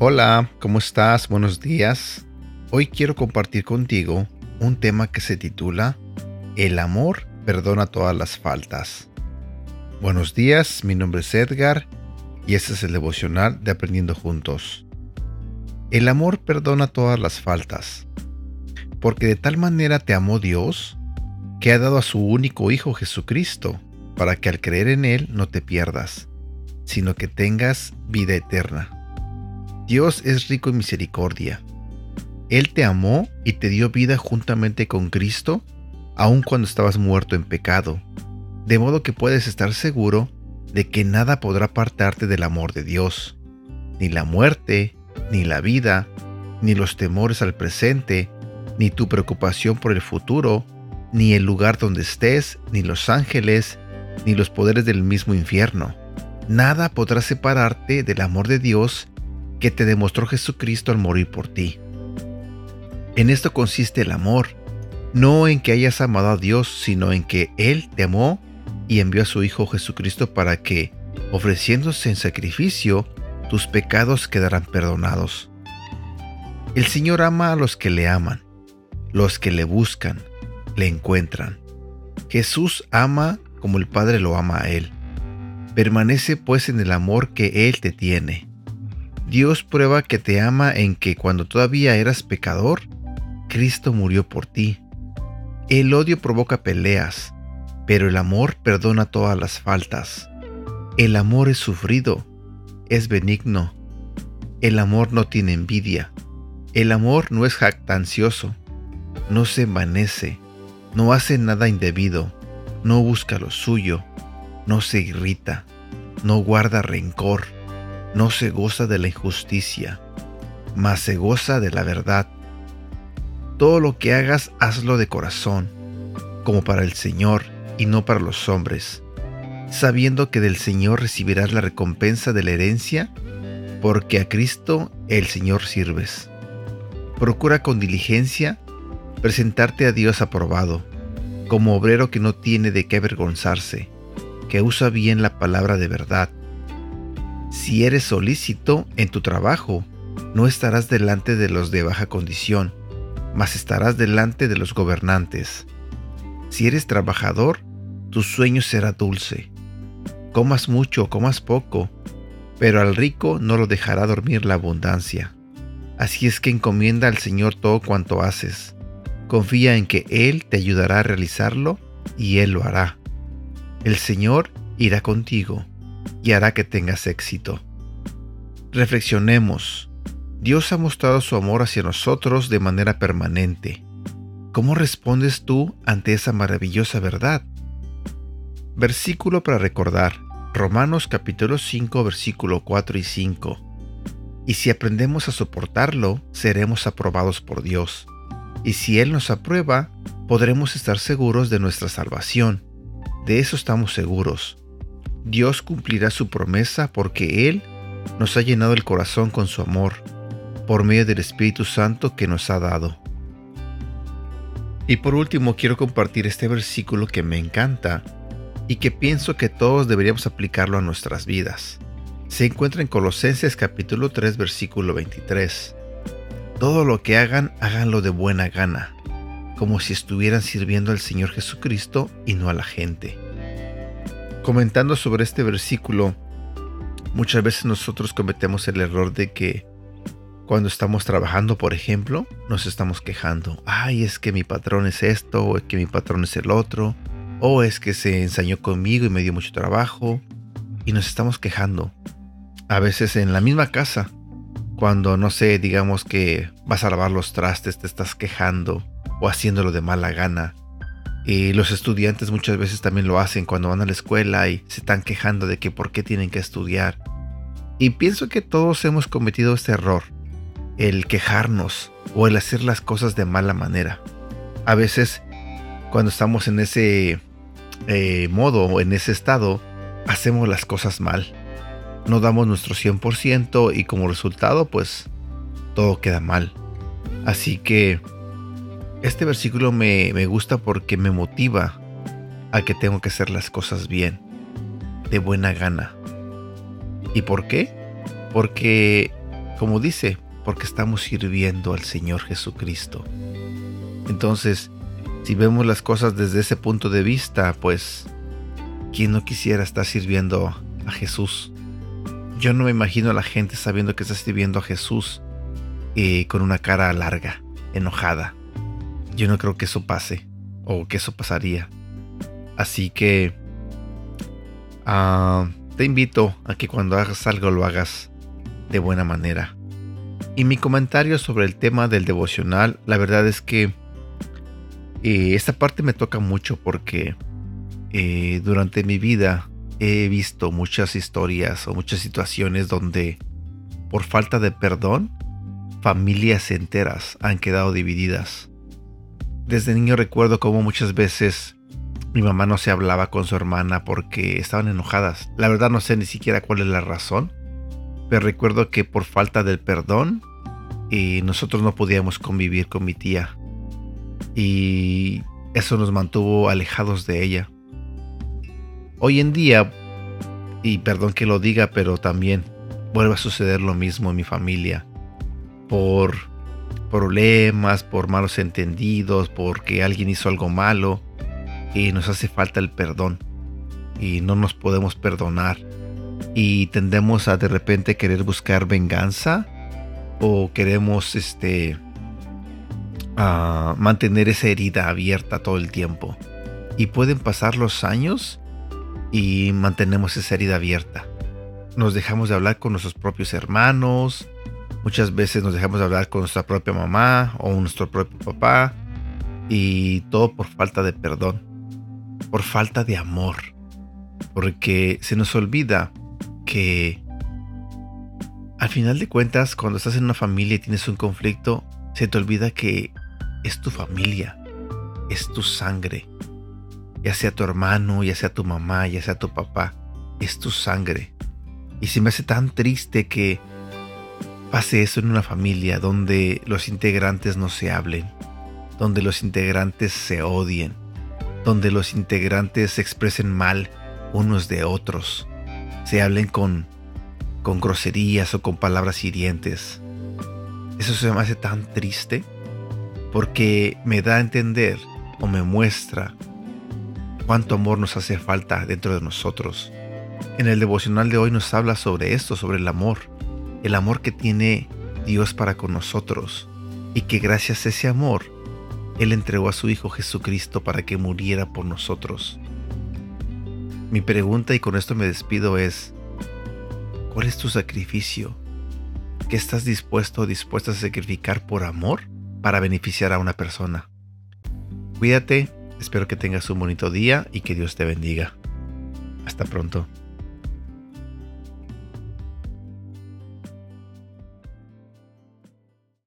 Hola, ¿cómo estás? Buenos días. Hoy quiero compartir contigo un tema que se titula El amor perdona todas las faltas. Buenos días, mi nombre es Edgar y este es el devocional de Aprendiendo Juntos. El amor perdona todas las faltas, porque de tal manera te amó Dios que ha dado a su único Hijo Jesucristo, para que al creer en Él no te pierdas, sino que tengas vida eterna. Dios es rico en misericordia. Él te amó y te dio vida juntamente con Cristo, aun cuando estabas muerto en pecado, de modo que puedes estar seguro de que nada podrá apartarte del amor de Dios, ni la muerte, ni la vida, ni los temores al presente, ni tu preocupación por el futuro, ni el lugar donde estés, ni los ángeles, ni los poderes del mismo infierno. Nada podrá separarte del amor de Dios que te demostró Jesucristo al morir por ti. En esto consiste el amor, no en que hayas amado a Dios, sino en que Él te amó y envió a su Hijo Jesucristo para que, ofreciéndose en sacrificio, tus pecados quedarán perdonados. El Señor ama a los que le aman, los que le buscan, le encuentran. Jesús ama como el Padre lo ama a Él. Permanece pues en el amor que Él te tiene. Dios prueba que te ama en que cuando todavía eras pecador, Cristo murió por ti. El odio provoca peleas, pero el amor perdona todas las faltas. El amor es sufrido, es benigno. El amor no tiene envidia. El amor no es jactancioso, no se envanece, no hace nada indebido, no busca lo suyo, no se irrita, no guarda rencor no se goza de la injusticia, mas se goza de la verdad. Todo lo que hagas, hazlo de corazón, como para el Señor y no para los hombres, sabiendo que del Señor recibirás la recompensa de la herencia, porque a Cristo el Señor sirves. Procura con diligencia presentarte a Dios aprobado, como obrero que no tiene de qué avergonzarse, que usa bien la palabra de verdad si eres solícito en tu trabajo, no estarás delante de los de baja condición, mas estarás delante de los gobernantes. Si eres trabajador, tu sueño será dulce. Comas mucho comas poco, pero al rico no lo dejará dormir la abundancia. Así es que encomienda al Señor todo cuanto haces. Confía en que Él te ayudará a realizarlo y Él lo hará. El Señor irá contigo y hará que tengas éxito. Reflexionemos. Dios ha mostrado su amor hacia nosotros de manera permanente. ¿Cómo respondes tú ante esa maravillosa verdad? Versículo para recordar. Romanos capítulo 5 versículo 4 y 5. Y si aprendemos a soportarlo, seremos aprobados por Dios. Y si Él nos aprueba, podremos estar seguros de nuestra salvación. De eso estamos seguros. Dios cumplirá su promesa porque Él nos ha llenado el corazón con su amor, por medio del Espíritu Santo que nos ha dado. Y por último quiero compartir este versículo que me encanta y que pienso que todos deberíamos aplicarlo a nuestras vidas. Se encuentra en Colosenses capítulo 3 versículo 23. Todo lo que hagan, háganlo de buena gana, como si estuvieran sirviendo al Señor Jesucristo y no a la gente comentando sobre este versículo, muchas veces nosotros cometemos el error de que cuando estamos trabajando, por ejemplo, nos estamos quejando. Ay, es que mi patrón es esto, o es que mi patrón es el otro, o es que se ensañó conmigo y me dio mucho trabajo. Y nos estamos quejando. A veces en la misma casa, cuando no sé, digamos que vas a lavar los trastes, te estás quejando o haciéndolo de mala gana y los estudiantes muchas veces también lo hacen cuando van a la escuela y se están quejando de que por qué tienen que estudiar. Y pienso que todos hemos cometido este error, el quejarnos o el hacer las cosas de mala manera. A veces cuando estamos en ese eh, modo o en ese estado, hacemos las cosas mal. No damos nuestro 100% y como resultado pues todo queda mal. Así que este versículo me, gusta porque me motiva a que tengo que hacer las cosas bien, de buena gana. ¿Y por qué? Porque como dice, porque estamos sirviendo al Señor Jesucristo. Entonces, si vemos las cosas desde ese punto de vista, pues, ¿quién no quisiera estar sirviendo a Jesús? Yo no me imagino a la gente sabiendo que está sirviendo a Jesús eh, con una cara larga, enojada. Yo no creo que eso pase o que eso pasaría. Así que ah, te invito a que cuando hagas algo lo hagas de buena manera. Y mi comentario sobre el tema del devocional, la verdad es que eh, esta parte me toca mucho porque eh, durante mi vida he visto muchas historias o muchas situaciones donde por falta de perdón familias enteras han quedado divididas. Desde niño recuerdo cómo muchas veces mi mamá no se hablaba con su hermana porque estaban enojadas. La verdad no sé ni siquiera cuál es la razón, pero recuerdo que por falta del perdón y nosotros no podíamos convivir con mi tía. Y eso nos mantuvo alejados de ella. Hoy en día, y perdón que lo diga, pero también vuelve a suceder lo mismo en mi familia. Por problemas, por malos entendidos, porque alguien hizo algo malo y nos hace falta el perdón y no nos podemos perdonar y tendemos a de repente querer buscar venganza o queremos este mantener esa herida abierta todo el tiempo. Y pueden pasar los años y mantenemos esa herida abierta. Nos dejamos de hablar con nuestros propios hermanos muchas veces nos dejamos de hablar con nuestra propia mamá o nuestro propio papá y todo por falta de perdón por falta de amor porque se nos olvida que al final de cuentas, cuando estás en una familia y tienes un conflicto, se te olvida que es tu familia, es tu sangre. Ya sea tu hermano, ya sea tu mamá, ya sea tu papá, es tu sangre. Y se me hace tan triste que pase eso en una familia donde los integrantes no se hablen, donde los integrantes se odien, donde los integrantes se expresen mal unos de otros se hablen con, con groserías o con palabras hirientes. Eso se me hace tan triste porque me da a entender o me muestra cuánto amor nos hace falta dentro de nosotros. En el devocional de hoy nos habla sobre esto, sobre el amor, el amor que tiene Dios para con nosotros y que gracias a ese amor Él entregó a su Hijo Jesucristo para que muriera por nosotros. Mi pregunta, y con esto me despido, es, ¿cuál es tu sacrificio? ¿Qué estás dispuesto o dispuesta a sacrificar por amor para beneficiar a una persona? Cuídate, espero que tengas un bonito día y que Dios te bendiga. Hasta pronto.